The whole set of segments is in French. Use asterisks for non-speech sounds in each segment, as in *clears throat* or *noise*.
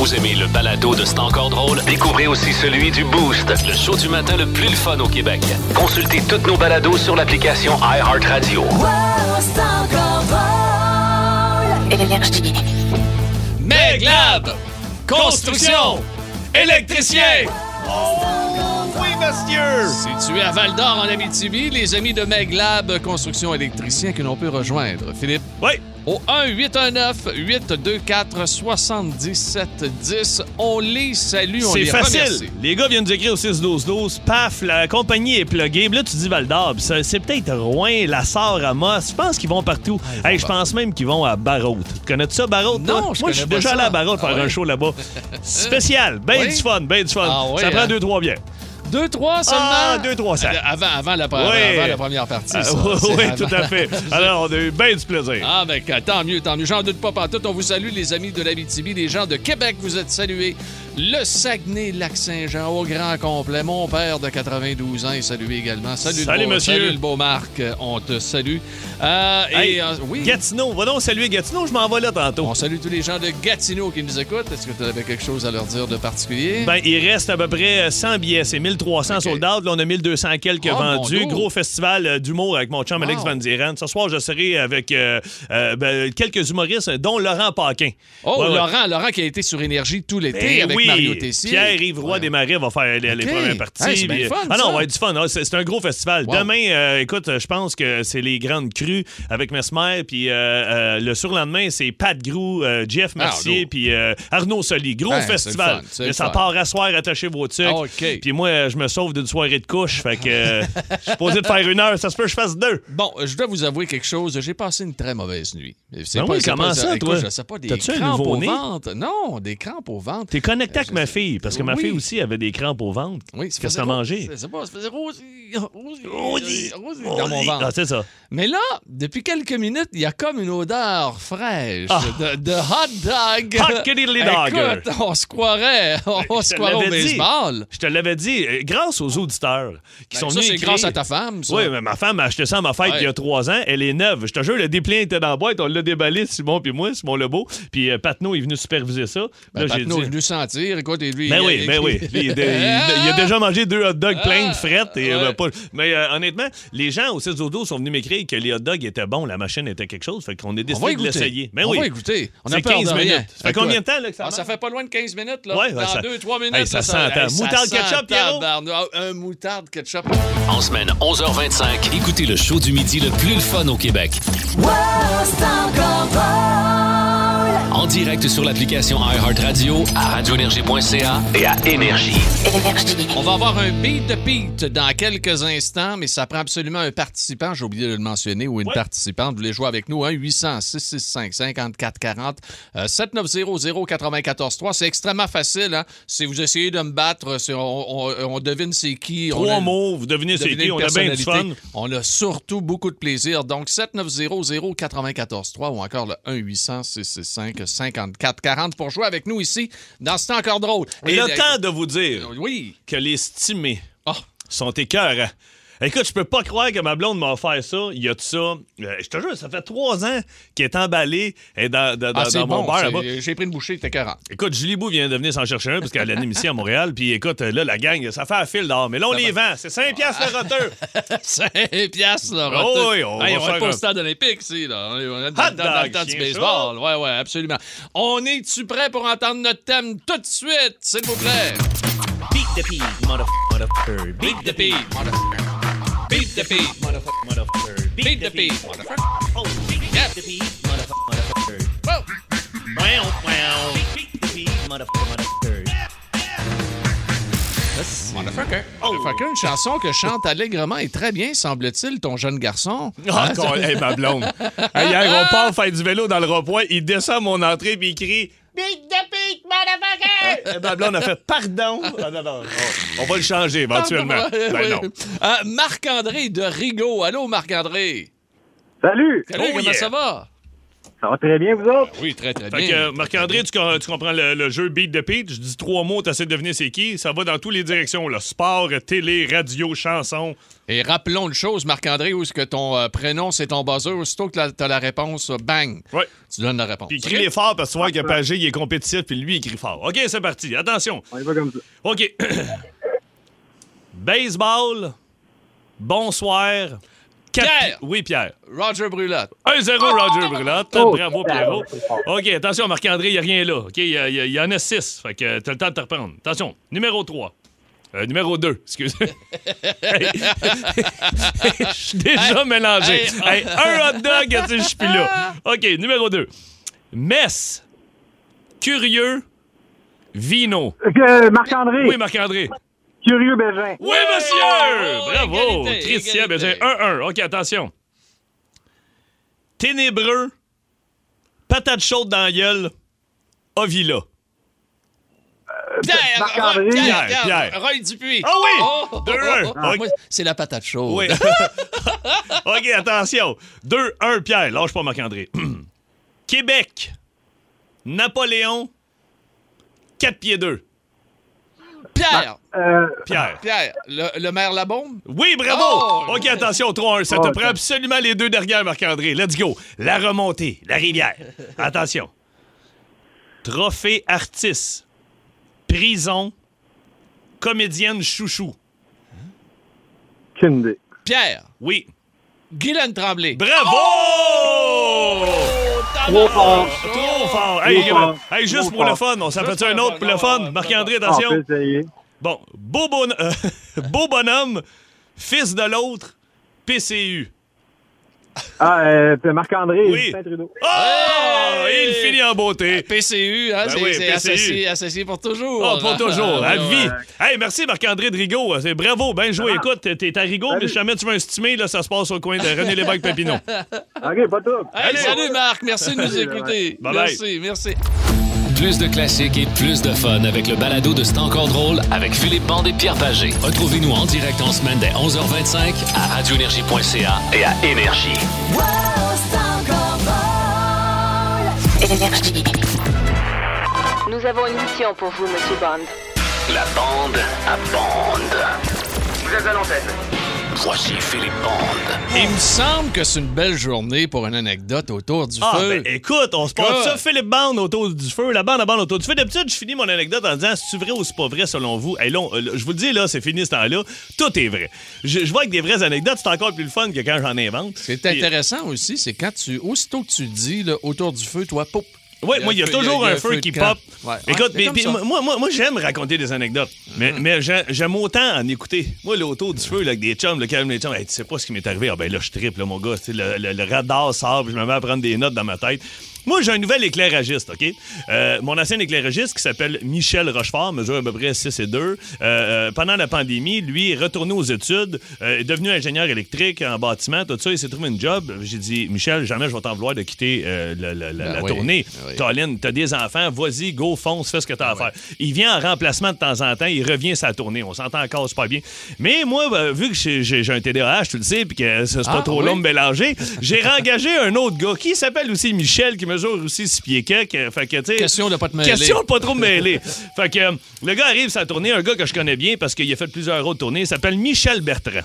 Vous aimez le balado de C'est encore drôle? Découvrez aussi celui du Boost, le show du matin le plus le fun au Québec. Consultez toutes nos balados sur l'application iHeartRadio. Énergie. Meglab! Construction! Électricien! Oui, monsieur! Situé à Val d'Or en Abitibi, les amis de Meglab Construction Électricien que l'on peut rejoindre. Philippe? Oui. Au 1-819-824-7710. On les salue, on C'est les facile. remercie. Les gars viennent nous écrire au 6-12-12. Paf, la compagnie est pluguée. Là, tu dis Val d'Or. C'est peut-être Rouen, La Sarre, Amos. Je pense qu'ils vont partout. Ah, Hey, je pense même qu'ils vont à Barrault. Tu connais ça, Barrault? toi? Non, je Moi, je suis déjà allé à Barrault Ah faire ouais? un show là-bas. *laughs* Spécial. Ben Oui? du fun, ben du fun. Ah ça prend hein? deux, trois bières. Deux, trois seulement? Ah, deux, trois sacs. Avant, avant, la, Oui. avant la première partie, Ah, ça. oui, tout à fait. Alors, on a eu bien du plaisir. Ah, ben, tant mieux, tant mieux. J'en doute pas pantoute. On vous salue, les amis de l'Abitibi, les gens de Québec, vous êtes salués. Le Saguenay-Lac-Saint-Jean, au grand complet. Mon père de 92 ans est salué également. Salut, Salut, le beau, monsieur. Salut, le beau Marc. On te salue. Euh, Hey, et, euh, oui. Gatineau, va donc saluer Gatineau, je m'en vais là tantôt. On salue tous les gens de Gatineau qui nous écoutent. Est-ce que tu avais quelque chose à leur dire de particulier? Ben, il reste à peu près 100 billets. C'est 1300 Ok. sold out. Là, on a 1200 quelques Oh, vendus. Gros festival euh, d'humour avec mon chum Alex. Van Dieren. Ce soir, je serai avec euh, ben, quelques humoristes, dont Laurent Paquin. oh, Ouais, ouais. Laurent, Laurent qui a été sur Énergie tout l'été Ben avec oui. Mario Tessier. Pierre-Yves Roy Ouais. Desmarais va faire les, les Ok. premières parties. Hey, c'est bien Puis- fun, ah non, ça. on va être du fun. Ah, C'est un gros festival. Wow. Demain, euh, écoute, je pense que c'est les grandes crues avec Mesmer. Puis euh, euh, le surlendemain, c'est Pat Grou, euh, Jeff Mercier, Arnaud. puis euh, Arnaud Soli. Gros Ben, festival. fun, Mais ça fun. part à soir, attachez vos trucs. Ah. Puis moi, euh, je me sauve d'une soirée de couche. Fait que euh, je suis supposé de faire une heure. Ça se peut que je fasse deux. Bon, je dois vous avouer quelque chose. J'ai passé une très mauvaise nuit. C'est Ben oui, comment ça, écoute, toi? Je sais pas, des crampes au ventre. Non, des crampes au ventre. T'es connecté avec je ma fille, parce que ma Oui. fille aussi avait des crampes au ventre. Oui, Qu'est-ce que t'as mangé? C'est pas, rosé dans mon ventre. Ah, c'est ça. Mais là, depuis quelques minutes, il y a comme une odeur fraîche Ah. de, de hot dog. Hot diddly dog. Écoute, on se croirait, on se croirait au dit. baseball. Je te l'avais dit, euh, grâce aux auditeurs qui Ben, sont ça, venus c'est grâce à ta femme, ça. Oui, mais ma femme a acheté ça à ma fête Ouais. il y a trois ans. Elle est neuve. Je te jure, le dépliant était dans la boîte. On l'a déballé, Simon puis moi, Simon Lebeau. Puis euh, Patnaud est venu superviser ça. Ben, Là, est venu sentir, écoute, et lui... Ben il- oui, il- ben oui. Lui, il, il- il- il a déjà mangé deux hot dogs pleins de frettes. Et, Ah, Ouais. euh, pas- Mais euh, honnêtement, les gens au 6 dodo sont venus m'écrire que les hot dogs étaient bons, la machine était quelque chose. Fait qu'on est On décidé de l'essayer. Ben on oui. va écouter. On a C'est peur 15 de rien. minutes. Ça fait combien de temps là, que ça Ah, ça fait pas loin de 15 minutes, là. Ouais, Dans ça- 2-3 minutes. Hey, ça là, sent ça Moutarde sent ketchup, Pierrot? Ah, Un moutarde ketchup. En semaine 11h25, écoutez le show du midi le plus fun au Québec. En direct sur l'application iHeartRadio, à radioénergie.ca et à Énergie. Énergie. On va avoir un beat de Pete dans quelques instants, mais ça prend absolument un participant, j'ai oublié de le mentionner, ou une Ouais. participante. Vous voulez jouer avec nous, 1-800-665-5440, euh, 7900-943. C'est extrêmement facile. Hein? Si vous essayez de me battre, on, on- on devine c'est qui. on Trois a- mots, vous devinez c'est qui, on a bien du fun. On a surtout beaucoup de plaisir. Donc, 7900-943 ou encore le 1-800-665-5440 pour jouer avec nous ici dans C'est encore drôle. Et Et le temps de vous dire Oui. que les stimés Ah. sont écœurants. Écoute, je peux pas croire que ma blonde m'a offert ça. Il y a de ça. Euh, je te jure, ça fait trois ans qu'elle est emballée elle est dans, dans- Ah, dans mon bon. bar là-bas. J'ai pris une bouchée, t'es 40. Écoute, Julie Bou vient de venir s'en chercher un parce qu'elle anime ici à Montréal. Puis écoute, là, la gang, ça fait un fil d'or. Mais là, on les vend. C'est 5 piastres le roteux. *laughs* 5 piastres, là. Oh retour. oui, on Hey, va on faire pas un- au stade olympique, ici, là. On est on est dans, dans- dans le temps du baseball. Ouais, ouais, absolument. On est-tu prêt pour entendre notre thème tout de suite, s'il vous plaît? Beat the pig, motherfucker. Beat the motherfucker. Beat the beat, motherfucker, motherfucker. beat the beat, motherfucker. Oh, beat the pig, motherfucker, motherfucker. Wow. Wow, wow. Beat the pig, motherfucker, motherfucker. Motherfucker. Motherfucker, une chanson que chante allègrement et très bien, semble-t-il, ton jeune garçon. Ah, con- hey, ma blonde. Hey, hier, on part faire du vélo dans le rond-point. Il descend mon entrée puis il crie Big the pig, motherfucker! Et ma blonde a fait Pardon. *laughs* Ah, non, non, on, on va le changer éventuellement. *laughs* Ben non. Euh, Marc-André de Rigaud. Allô, Marc-André? Salut! Salut, Oh, comment yeah. ça va? Ça va très bien, vous autres? Oui, très, très Fait bien. que, Marc-André, tu, com- tu comprends le, le jeu Beat the Pete? Je dis trois mots, tu essaies de deviner c'est qui. Ça va dans toutes les directions. Là. Sport, télé, radio, chanson. Et rappelons une chose, Marc-André, où est-ce que ton euh, prénom, c'est ton buzzer, aussitôt que tu as la réponse, bang, Ouais. tu donnes la réponse. Puis crie fort parce que tu vois que Pagé, il est compétitif, puis lui, il crie fort. OK, c'est parti. Attention. On y va comme ça. OK. *coughs* Baseball. Bonsoir. Quatre- Pierre! Oui, Pierre. Roger Brulotte. 1-0, Roger Brulotte. Oh, Bravo, Pierrot. OK, attention, Marc-André, il n'y a rien là. OK, il y, y en a 6. Fait que tu as le temps de te reprendre. Attention, numéro 3. Euh, numéro 2, excusez. *laughs* *laughs* Je suis déjà mélangé. Hey. Hey, un hot dog, tu sais, je suis plus là. *laughs* OK, numéro 2. Mess. Curieux. Vino. Euh, Marc-André, Oui, Marc-André. Curieux Bégin. Oui, monsieur! Oh, Bravo! égalité, Christian, égalité. j'ai 1-1. OK, attention. Ténébreux, patate chaude dans la gueule, Ovila. Pierre! Marc-André. Roy- Pierre, Pierre, Pierre. Roy Dupuis. Ah oui! Oh, Deux, un. oh, oh. Ok. Moi, c'est la patate chaude. Oui. *laughs* OK, attention. 2-1, Pierre. Lâche pas Marc-André. *clears throat* Québec, Napoléon, 4 pieds 2. Pierre! Euh, Pierre. Pierre, le, le maire Labombe? Oui, bravo! Oh! OK, attention, 3-1. Ça te Oh, prend absolument les deux derrière, Marc-André. Let's go. La remontée, la rivière. *laughs* Attention. Trophée artiste. Prison. Comédienne chouchou. Kindé. Pierre, Oui. Guylaine Tremblay. Bravo! Trop fort. Hey, Trop fort. hey, juste pour le fun, on s'en fait un autre pour le fun? Marc-André, on attention. peut. Bon, beau, bon- euh, *laughs* beau bonhomme, fils de l'autre, PCU. Ah, euh, Marc-André, Oui. Justin Trudeau. Oh! Il finit en beauté. PCU, hein, Ben c'est oui, associé, associé pour toujours. Oh, pour toujours, à Ah, vie. ouais. Hey, merci Marc-André de Rigaud. C'est bravo, bien joué. Écoute, t'es à Rigaud, mais si jamais tu veux un stimé, là, ça se passe au coin de René Lévesque Papineau. *laughs* OK, pas tout. Hey, Allez. salut Marc, merci de nous écouter. Bye bye. Merci, merci. Plus de classiques et plus de fun avec le balado de C'est encore drôle avec Philippe Bande et Pierre Pagé. Retrouvez-nous en direct en semaine dès 11h25 à radioénergie.ca et à Énergie. Énergie. Nous avons une mission pour vous, Monsieur Bond. La bande à bande. Vous êtes à l'antenne. Voici Philippe Bande. Il me semble que c'est une belle journée pour une anecdote autour du Ah, feu. ben écoute, on se passe ça, Philippe Bande autour du feu, la bande à bande autour du feu. D'habitude, je finis mon anecdote en disant c'est vrai ou c'est pas vrai selon vous? Hey, là, euh, je vous le dis, là, c'est fini ce temps-là. Tout est vrai. Je, je vois que des vraies anecdotes, c'est encore plus le fun que quand j'en invente. Ce qui est Puis- intéressant aussi, c'est quand tu, aussitôt que tu dis là, autour du feu, toi, pop. Oui, moi, il y a toujours il un feu qui pop. Ouais. Écoute, Ouais, mais- puis moi, moi, moi, j'aime raconter des anecdotes, mais, mais j'ai- j'aime autant en écouter. Moi, là, autour du feu, là, avec des chums, le calme les chums, Hey, tu sais pas ce qui m'est arrivé. Ah, ben là, je triple, là, mon gars. Le, le- le radar sort, puis je me mets à prendre des notes dans ma tête. Moi, j'ai un nouvel éclairagiste, OK? Euh, mon ancien éclairagiste qui s'appelle Michel Rochefort, mesure à peu près 6 et 2. Euh, euh, pendant la pandémie, lui est retourné aux études, est devenu ingénieur électrique en bâtiment, tout ça. Il s'est trouvé une job. J'ai dit, Michel, jamais je vais t'en vouloir de quitter le- la, Ben la oui, tournée. ben oui. Colin, t'as des enfants, vas-y, go, fonce, fais ce que t'as à faire. Il vient en remplacement de temps en temps, il revient sa tournée. On s'entend encore super bien. Mais moi, ben, vu que j'ai un TDAH, tu le sais, puis que c'est pas Ah, trop oui? long de mélanger, j'ai *laughs* engagé un autre gars qui s'appelle aussi Michel, qui mesure aussi 6 pieds quelques. Fait que, tu sais, Question de pas te mêler. Question de pas trop mêler. *laughs* fait que euh, le gars arrive sa tournée, un gars que je connais bien parce qu'il a fait plusieurs autres tournées, il s'appelle Michel Bertrand.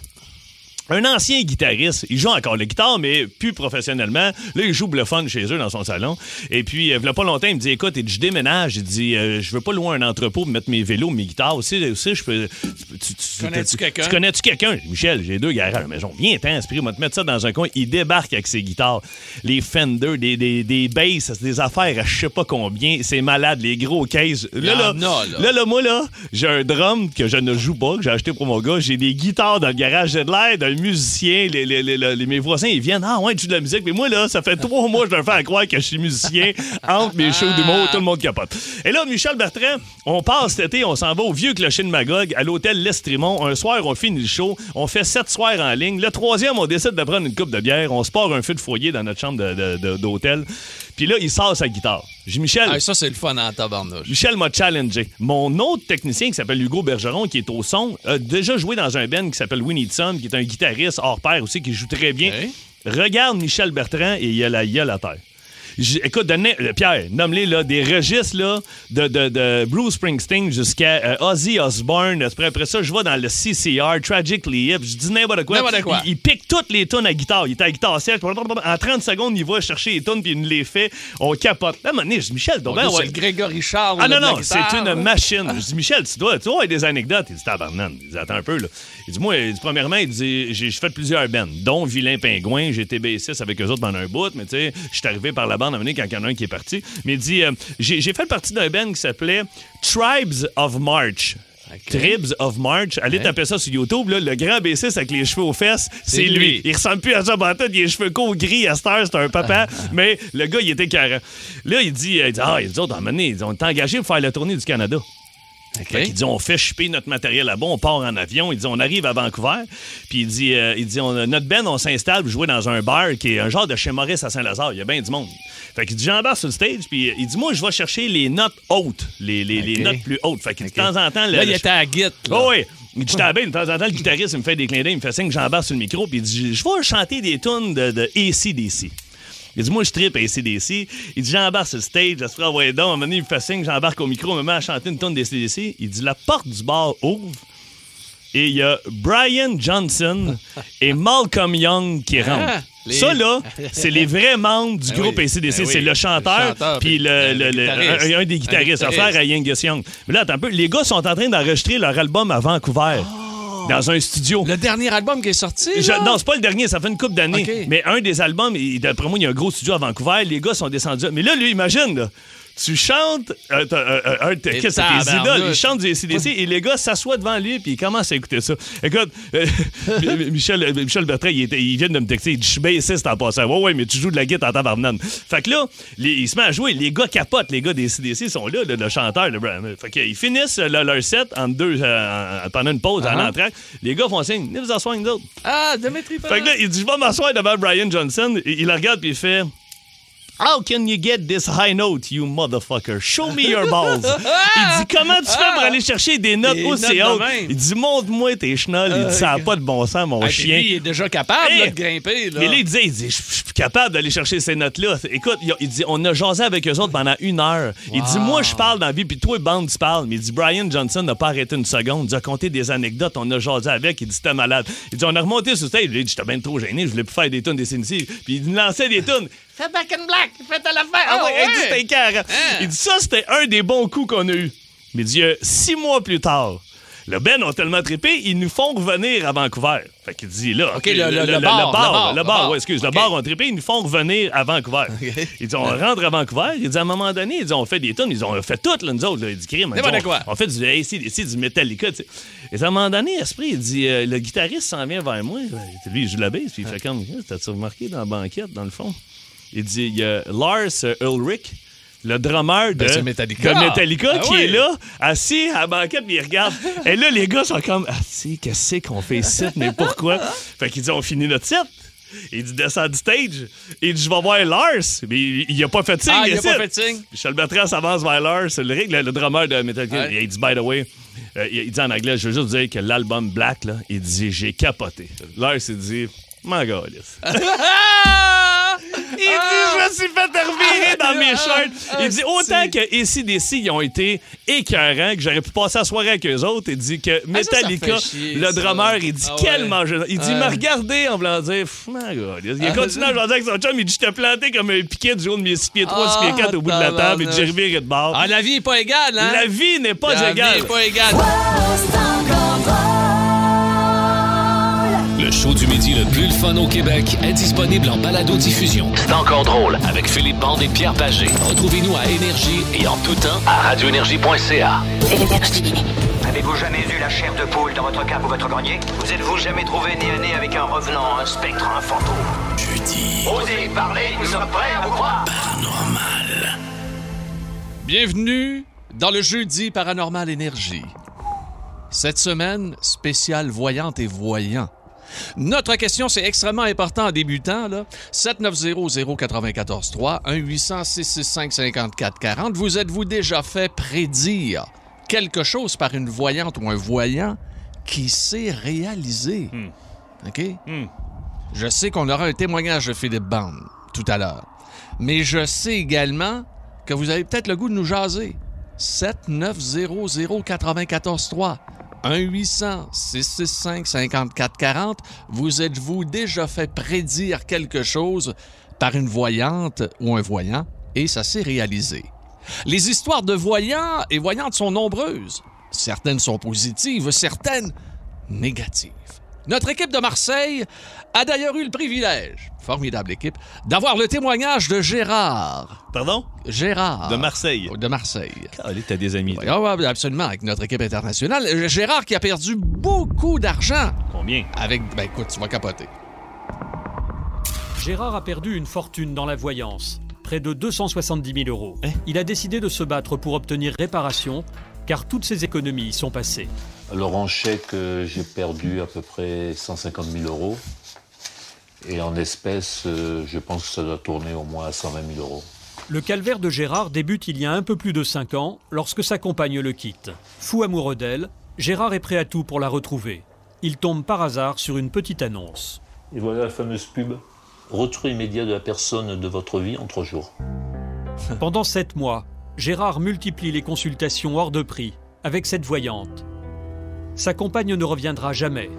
Un ancien guitariste, il joue encore la guitare, mais plus professionnellement. Là, il joue bluffon chez eux dans son salon. Et puis, euh, il y a pas longtemps, il me dit Écoute, je déménage. Il dit euh, Je veux pas loin un entrepôt pour mettre mes vélos, mes guitares. Aussi, aussi je peux. Tu, tu- Connais-tu tu- quelqu'un? Tu connais-tu quelqu'un? Michel, j'ai deux garages à la maison. Viens, t'en, esprit, on va te mettre ça dans un coin. Il débarque avec ses guitares. Les Fender, des, des, des basses, des affaires à je sais pas combien. C'est malade, les gros cases. Là, là, là. là, là, moi, là, j'ai un drum que je ne joue pas, que j'ai acheté pour mon gars. J'ai des guitares dans le garage. J'ai de l'air musicien. Les, les- les- mes voisins, ils viennent. Ah, ouais, tu de la musique. Mais moi, là, ça fait trois mois que je leur fais croire que je suis musicien. Entre mes shows d'humour, tout le monde capote. Et là, Michel Bertrand, on passe cet été, on s'en va au vieux clocher de Magog à l'hôtel L'Estrimont. Un soir, on finit le show. On fait sept soirs en ligne. Le troisième, on décide de prendre une coupe de bière. On se part un feu de foyer dans notre chambre d'hôtel. Puis là, il sort sa guitare. J'ai Michel. Ah, ça, c'est le fun en tabarnouche. Michel m'a challengé. Mon autre technicien qui s'appelle Hugo Bergeron, qui est au son, a déjà joué dans un band qui s'appelle Winnie Son, qui est un guitariste hors pair aussi, qui joue très bien. Regarde Michel Bertrand et il a la gueule à terre. J- Écoute, donnez- euh, Pierre, nomme-les là, des registres là, de, de, de Bruce Springsteen jusqu'à euh, Ozzy Osbourne. Après, après ça, je vais dans le CCR, Tragically Hip. Je dis n'importe quoi. Il, il pique toutes les tonnes à guitare. Il est à la guitare sèche. En 30 secondes, il va chercher les tonnes puis il nous les fait. On capote. Là, à un moment donné, je dis, Michel, Bon, ben, ouais. C'est Grégory Charles. Ah non, non, c'est une machine. Je dis, Michel, tu dois, tu dois avoir des anecdotes. Il dit, tabarnak. Il dit, attends un peu, là. Il dit, moi, il dit, premièrement, il dit, j'ai fait plusieurs bands, dont Vilain Pingouin. J'ai été bassiste avec eux autres pendant un bout, mais tu sais, je suis arrivé par la bande à un moment donné quand il y en a un qui est parti. Mais il dit, euh, j'ai j'ai fait partie d'un band qui s'appelait Tribes of March. Tribes of March. Allez taper ça sur YouTube. Là, le grand bassiste avec les cheveux aux fesses, c'est lui. lui. Il ressemble plus à ça Banton. Il a les cheveux courts, gris, à cette heure, c'est un papa. mais le gars, il était carré. Là, il dit, il dit Ah, il dit, à un moment donné, ils ont été engagés pour faire la tournée du Canada. Fait qu'il dit, on fait shipper notre matériel là-bas, on part en avion. Il dit, on arrive à Vancouver. Puis il dit, euh, il dit on- notre band, on s'installe pour jouer dans un bar qui est un genre de chez Maurice à Saint-Lazare. Il y a bien du monde. Fait qu'il dit, j'embarque sur le stage. Puis il dit, moi, je vais chercher les notes hautes, les, les, les notes plus hautes. Fait que de temps en temps, le- Là, il le- était à là. Oh oui. Il dit, de temps en temps, le guitariste, il me fait des clins d'œil, il me fait signe que j'embarque sur le micro, puis il dit, je vais chanter des tunes de, de ACDC. Il dit, moi, je tripe ACDC. Il dit, j'embarque sur le stage, je se ferai envoyer donc. À un moment donné, il me fait signe, j'embarque au micro, il me met à chanter une tune d'ACDC. Il dit, la porte du bar ouvre. Et il y a Brian Johnson *laughs* et Malcolm Young qui rentrent. Ah, les- Ça, là, *laughs* c'est les vrais membres du Ben groupe oui, ACDC. ben c'est le le chanteur, puis le, un, un des guitaristes, affaire guitariste. à Angus Young. Mais là, attends un peu. Les gars sont en train d'enregistrer leur album à Vancouver. Dans un studio. Le dernier album qui est sorti. Je- non, c'est pas le dernier, ça fait une couple d'années. Mais un des albums, d'après moi, il y a un gros studio à Vancouver. Les gars sont descendus. Mais là, lui, imagine, là, tu chantes, euh, euh, euh, un de tes- idoles, ils chantent du ACDC et les gars s'assoient devant lui puis ils commencent à écouter ça. Écoute, euh, *laughs* Michel, euh, Michel Bertrand, il, était- il vient de me texter, il dit, je suis bassiste en passant. Ouais, ouais, mais tu joues de la guitare en tabarnane. Fait que là, les- il se met à jouer, les gars capotent, les gars des ACDC sont là, le, le chanteur, le Brian. Fait qu'ils finissent leur, set en deux, euh, en- pendant une pause en Uh-huh. entrant. Les gars font signe, venez vous avec nous autres. Ah, Dimitri Fait que là, il dit, je vais m'asseoir devant Brian Johnson. Et il le regarde puis il fait. How can you get this high note, you motherfucker? Show me your balls. *laughs* il dit, comment tu fais pour aller chercher des notes Des aussi notes hautes? Il dit, montre-moi tes chenolles. Il dit, ça n'a pas de bon sens, mon Ah, chien. lui, il est déjà capable Hey! là, de grimper. Là. Mais là, il disait, il dit, je suis capable d'aller chercher ces notes-là. Écoute, il, dit, on a jasé avec eux autres pendant une heure. Il dit, moi, je parle dans la vie, puis toi, bande, tu parles. Mais il dit, Brian Johnson n'a pas arrêté une seconde. Il a compté des anecdotes, on a jasé avec. Il dit, c'était malade. Il dit, on a remonté sur le stage. Il dit, j'étais bien trop gêné, je voulais plus faire des tunes des. Puis il lançait des tunes. Fais back in black, fais ta l'affaire. Ah, Ah ouais, il dit, écœurant. Il dit, ça, c'était un des bons coups qu'on a eu. Mais il dit, euh, six mois plus tard, le Ben ont tellement trippé, ils nous font revenir à Vancouver. Fait qu'il dit là. Le- le- le bar, le bar, le bar, ouais, excuse, le bar ont trippé, ils nous font revenir à Vancouver. Il dit, on rentre à Vancouver. Il dit, à un moment donné, ils dit, on fait des tonnes. Ils ont fait toutes, là, nous autres. Là. Il dit, crime. on, quoi. on fait du ACDC, du Metallica. tu sais. Et à un moment donné, Esprit, il dit, euh, le guitariste s'en vient vers moi. Lui, il joue la basse. Puis il fait comme, t'as-tu remarqué dans la banquette, dans le fond? Il dit, il y a Lars Ulrich. Le drummer de, Ben, Metallica. de Metallica Ah qui oui. est là, assis à la banquette, puis il regarde. *laughs* Et là, les gars sont comme, ah, qu'est-ce qu'on fait ici, mais pourquoi? Fait qu'il dit, on finit notre set. Il dit, descend du stage. Il dit, je vais voir Lars. Mais il, il a pas fait signe. Ah, il a pas fait signe. Michel Bertrand s'avance vers Lars, le, le, le drummer de Metallica. Ouais. Et il dit, by the way, euh, il, il dit en anglais, je veux juste dire que l'album Black, là, il dit, j'ai capoté. Lars, il dit, Ah! *laughs* il dit, je me suis fait revirer dans mes shirts. Il dit, autant que ACDC, ils ont été écœurants, que j'aurais pu passer la soirée avec eux autres. Il dit que Ah, ça, ça Metallica, le ça. drummer, il dit, Ah ouais. quel mangeur. Il dit, il m'a regardé en voulant dire, Pff, my God. Il a Ah, continué à jaser avec son chum. Il dit, je t'ai planté comme un piquet du haut de mes 6 pieds 3, 6 pieds 4 au bout de la table. Et j'ai reviré de bord. Ah, la vie est pas égale, hein? La vie n'est pas La égale. vie est pas égale. Le show du midi le plus le fun au Québec est disponible en balado-diffusion. C'est encore drôle avec Philippe Bande et Pierre Pagé. Retrouvez-nous à Énergie et en tout temps à radioénergie.ca. Énergie. Avez-vous jamais eu la chair de poule dans votre cape ou votre grenier? Vous êtes-vous jamais trouvé nez à nez avec un revenant, un spectre, un fantôme? Jeudi. Osez parler, nous sommes prêts à vous croire Bienvenue dans le jeudi Paranormal Énergie. Cette semaine, spéciale voyante et voyant. Notre question, c'est extrêmement important en débutant. Là. 790-094-3, 1-800-665-5440. Vous êtes-vous déjà fait prédire quelque chose par une voyante ou un voyant qui s'est réalisé? OK? Je sais qu'on aura un témoignage de Philippe Bande tout à l'heure. Mais je sais également que vous avez peut-être le goût de nous jaser. 7-900-943. 1-800-665-5440. Vous êtes-vous déjà fait prédire quelque chose par une voyante ou un voyant? Et ça s'est réalisé? Les histoires de voyants et voyantes sont nombreuses. Certaines sont positives, certaines négatives. Notre équipe de Marseille a d'ailleurs eu le privilège, formidable équipe, d'avoir le témoignage de Gérard. Pardon? Gérard. De Marseille. De Marseille. Allez, t'as des amis. Oui, ah ouais, absolument, avec notre équipe internationale. Gérard qui a perdu beaucoup d'argent. Combien? Avec, ben écoute, tu vas capoter. Gérard a perdu une fortune dans la voyance, près de 270 000 euros. Hein? Il a décidé de se battre pour obtenir réparation, car toutes ses économies y sont passées. Alors en chèque, euh, j'ai perdu à peu près 150 000 euros. Et en espèces, euh, je pense que ça doit tourner au moins à 120 000 euros. Le calvaire de Gérard débute il y a un peu plus de 5 ans, lorsque sa compagne le quitte. Fou amoureux d'elle, Gérard est prêt à tout pour la retrouver. Il tombe par hasard sur une petite annonce. Et voilà la fameuse pub. Retour immédiat de la personne de votre vie en trois jours. Pendant 7 mois, Gérard multiplie les consultations hors de prix avec cette voyante. Sa compagne ne reviendra jamais.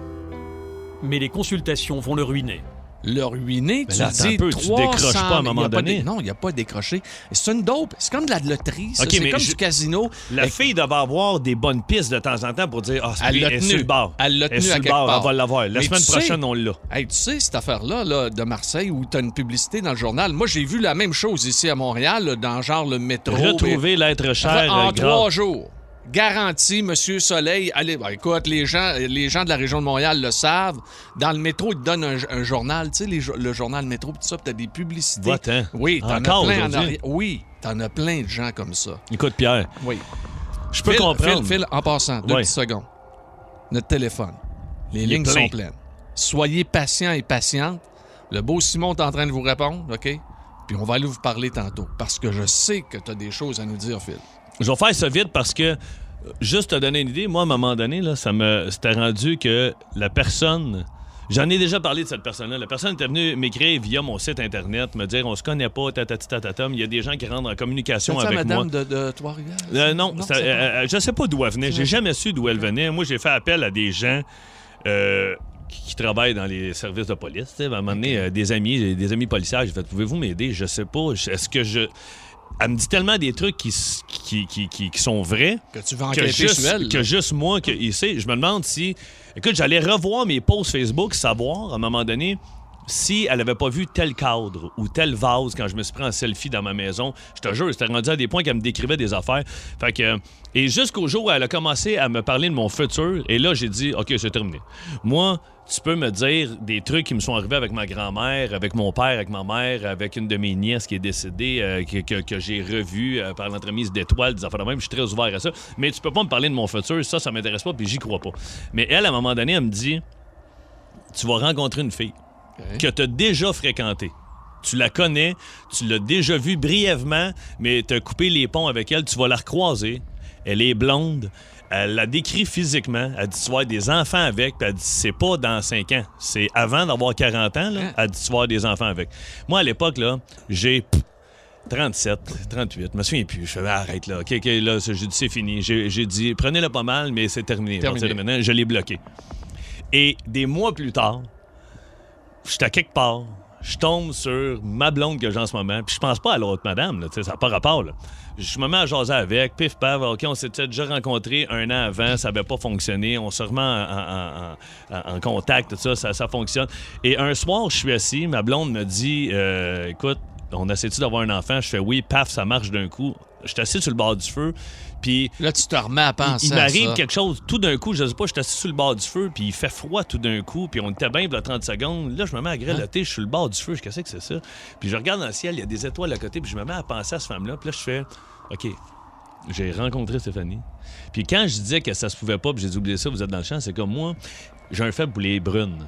Mais les consultations vont le ruiner. Le ruiner, tu là, dis un peu, tu 300 décroches pas à un moment il y a pas donné. dé- non, il n'y a pas décroché. C'est une dope. C'est comme de la loterie. c'est comme je- du casino. La fille devait avoir des bonnes pistes de temps en temps pour dire Ah, c'est Elle elle est tenu. sur le bar. Elle l'a Elle est tenu sur à le quelque bar, part. on va l'avoir. La Mais semaine tu sais- prochaine, on l'a. Hey, tu sais, cette affaire-là là, de Marseille où tu as une publicité dans le journal, moi, j'ai vu la même chose ici à Montréal, là, dans genre le métro. Retrouver l'être cher. en euh, trois jours. Garanti, Monsieur Soleil. Allez, ben, écoute, les gens, les gens de la région de Montréal le savent. Dans le métro, ils te donnent un, un journal, tu sais, les le journal métro, tout ça, puis t'as des publicités. Va-t'en. Oui, t'en as plein en arrière. Oui, t'en as plein de gens comme ça. Écoute, Pierre, Oui. je peux comprendre. Phil, Phil, en passant, deux petites secondes. Notre téléphone. Les Il lignes sont pleines. Soyez patients et patientes. Le beau Simon est en train de vous répondre, OK? Puis on va aller vous parler tantôt. Parce que je sais que tu as des choses à nous dire, Phil. Je vais faire ça vite parce que, juste te donner une idée, moi, à un moment donné, là, ça me c'était rendu que la personne. J'en ai déjà parlé de cette personne-là. La personne était venue m'écrire via mon site Internet, me dire on se connaît pas, tatati tatatam. Il y a des gens qui rentrent en communication C'est ça, avec moi. madame de, de Trois-Rivières? Euh, non, Non, ça- euh, euh, je sais pas d'où elle venait. J'ai jamais su d'où elle venait. Moi, j'ai fait appel à des gens euh, qui, qui travaillent dans les services de police. À un moment donné, des amis, des amis policiers. J'ai fait Pouvez-vous m'aider? Je sais pas. Est-ce que je. Elle me dit tellement des trucs qui, qui, qui, qui- qui sont vrais Que tu vas que juste, sur elle. que juste moi, que, ici, je me demande si. Écoute, j'allais revoir mes posts Facebook, savoir à un moment donné si elle avait pas vu tel cadre ou tel vase quand je me suis pris en selfie dans ma maison. Je te jure, c'était rendu à des points qu'elle me décrivait des affaires. Fait que. Et jusqu'au jour où elle a commencé à me parler de mon futur, et là, j'ai dit, OK, c'est terminé. Moi, tu peux me dire des trucs qui me sont arrivés avec ma grand-mère, avec mon père, avec ma mère, avec une de mes nièces qui est décédée, euh, que, que- que j'ai revue euh, par l'entremise d'étoiles, des affaires de même. Je suis très ouvert à ça. Mais tu peux pas me parler de mon futur. Ça, ça m'intéresse pas, puis j'y crois pas. Mais elle, à un moment donné, elle me dit Tu vas rencontrer une fille Que tu as déjà fréquentée. Tu la connais, tu l'as déjà vue brièvement, mais tu as coupé les ponts avec elle, tu vas la recroiser. Elle est blonde. Elle la décrit physiquement. Elle dit tu vas avoir des enfants avec. Puis elle dit c'est pas dans 5 ans. C'est avant d'avoir 40 ans. Là, Hein? elle dit tu vas avoir des enfants avec. Moi, à l'époque, là, j'ai pff, 37, 38. Je me souviens plus. Je fais arrête là. OK, OK, là, c'est- j'ai dit c'est fini. J'ai dit prenez-le pas mal, mais c'est terminé. Je l'ai bloqué. Et des mois plus tard, j'étais à quelque part, je tombe sur ma blonde que j'ai en ce moment, puis je pense pas à l'autre madame, là, ça n'a pas rapport. Je me mets à jaser avec, pif paf, OK, on s'était déjà rencontrés un an avant, ça n'avait pas fonctionné, on se remet en, contact, ça, ça fonctionne. Et un soir, je suis assis, ma blonde me dit, euh, écoute, on essaie-tu d'avoir un enfant? Je fais oui, paf, ça marche d'un coup. Je suis assis sur le bord du feu, puis Là, tu te remets à penser il à m'arrive quelque chose tout d'un coup, je sais pas, je suis assis sur le bord du feu, puis il fait froid tout d'un coup, puis on était bien pour 30 secondes. Là, je me mets à grelotter, je suis sur le bord du feu, je qu'est-ce que c'est ça? Puis je regarde dans le ciel, il y a des étoiles à côté, puis je me mets à penser à cette femme-là, puis là, je fais, OK, j'ai rencontré Stéphanie. Puis quand je disais que ça se pouvait pas, puis j'ai dit, oubliez ça, vous êtes dans le champ, c'est comme moi, j'ai un faible pour les brunes.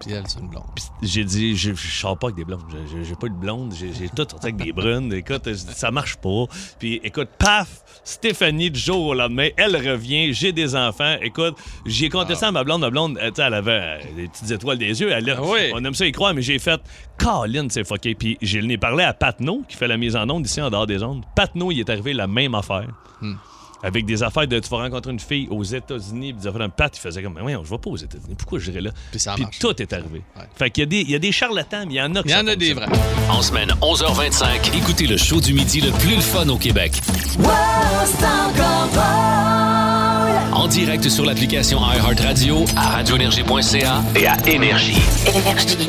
Puis elle, c'est une blonde. J'ai dit, je, je sors pas avec des blondes. J'ai- J'ai j'ai pas de blonde. J'ai j'ai tout sorti avec des brunes. Écoute, je ça marche pas. Puis écoute, paf, Stéphanie, du jour au lendemain, elle revient. J'ai des enfants. Écoute, j'ai compté ça à ma blonde. Ma blonde, elle, tu sais, elle avait euh, des petites étoiles des yeux. Elle, Ah oui. On aime ça y croire, mais j'ai fait, Colin, c'est fucké. Puis j'ai l'ai parlé à Patno, qui fait la mise en onde ici en dehors des ondes. Patno, il est arrivé la même affaire. Hmm. Avec des affaires de tu vas rencontrer une fille aux États-Unis, puis des affaires d'un Pat, il faisait comme, mais voyons, je vais pas aux États-Unis, pourquoi j'irais là? Puis ça Puis tout est arrivé. Fait qu'il y a des, il y a des charlatans, mais il y en a qui Il y en a des vrais. En semaine 11h25, écoutez le show du midi le plus le fun au Québec. En direct sur l'application iHeartRadio, à radioénergie.ca et à Énergie. Énergie.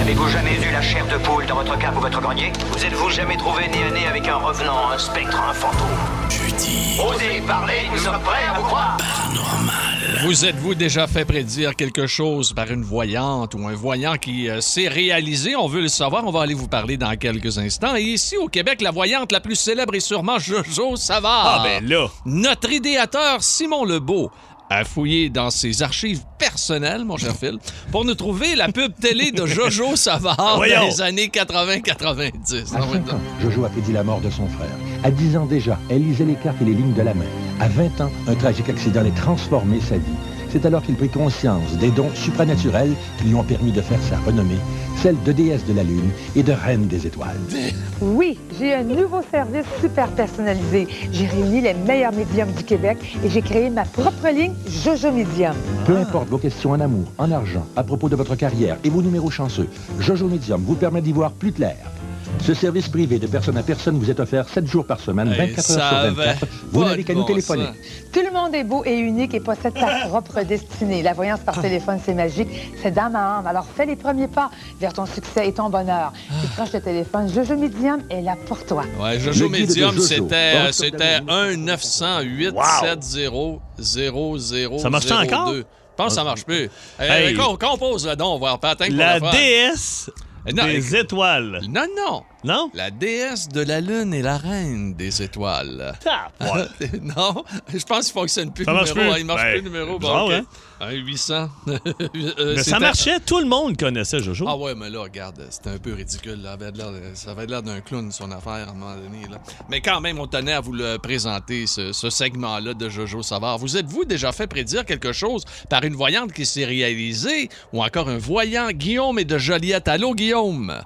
Avez-vous jamais eu la chair de poule dans votre cave ou votre grenier? Vous êtes-vous jamais trouvé nez à nez avec un revenant, un spectre, un fantôme? Jeudi. Osez parler, nous sommes prêts à vous croire Vous êtes-vous déjà fait prédire quelque chose par une voyante ou un voyant qui euh, s'est réalisé? On veut le savoir. On va aller vous parler dans quelques instants. Et ici, au Québec, la voyante la plus célèbre est sûrement Jojo Savard. Ah, ben là. Notre idéateur, Simon Lebeau, a fouillé dans ses archives personnelles, mon cher Phil, pour nous trouver la pub télé de Jojo *laughs* Savard Voyons. dans les années 80-90. À 5 ans, Jojo a prédit la mort de son frère. À 10 ans déjà, elle lisait les cartes et les lignes de la main. À 20 ans, un tragique accident allait transformer sa vie. C'est alors qu'il prit conscience des dons supranaturels qui lui ont permis de faire sa renommée, celle de déesse de la Lune et de reine des étoiles. Oui, j'ai un nouveau service super personnalisé. J'ai réuni les meilleurs médiums du Québec et j'ai créé ma propre ligne Jojo Medium. Peu importe vos questions en amour, en argent, à propos de votre carrière et vos numéros chanceux, Jojo Medium vous permet d'y voir plus clair. Ce service privé de personne à personne vous est offert 7 jours par semaine, Hey, 24 ça heures sur avait 24. Vous n'avez qu'à nous téléphoner. Tout le monde est beau et unique et possède sa *laughs* propre destinée. La voyance par téléphone, c'est magique. C'est dans ma âme. Alors fais les premiers pas vers ton succès et ton bonheur. Tu prends le téléphone. Jojo Medium est là pour toi. Ouais, Jojo Medium, c'était Bon, euh, c'était 1 908 70 00 Ça marche-tu encore? Je pense que ça marche plus. Euh, Hey. quand, quand on pose le don, on va pas atteindre pour La déesse Non, des étoiles. Non, non. Non? La déesse de la lune et la reine des étoiles. Ouais. *laughs* non, je pense qu'il fonctionne plus Ça le marche numéro. plus? Il marche Ben, plus le numéro. Bon, bizarre, OK. hein? Un 800. *laughs* Euh, Mais ça marchait, tout le monde connaissait Jojo. Ah ouais, mais là, regarde, c'était un peu ridicule. là. Ça avait l'air- Ça avait l'air d'un clown, son affaire, à un moment donné. Là. Mais quand même, on tenait à vous le présenter, ce, ce segment-là de Jojo Savard. Vous êtes-vous déjà fait prédire quelque chose par une voyante qui s'est réalisée ou encore un voyant? Guillaume et de Joliette? Allô, Guillaume?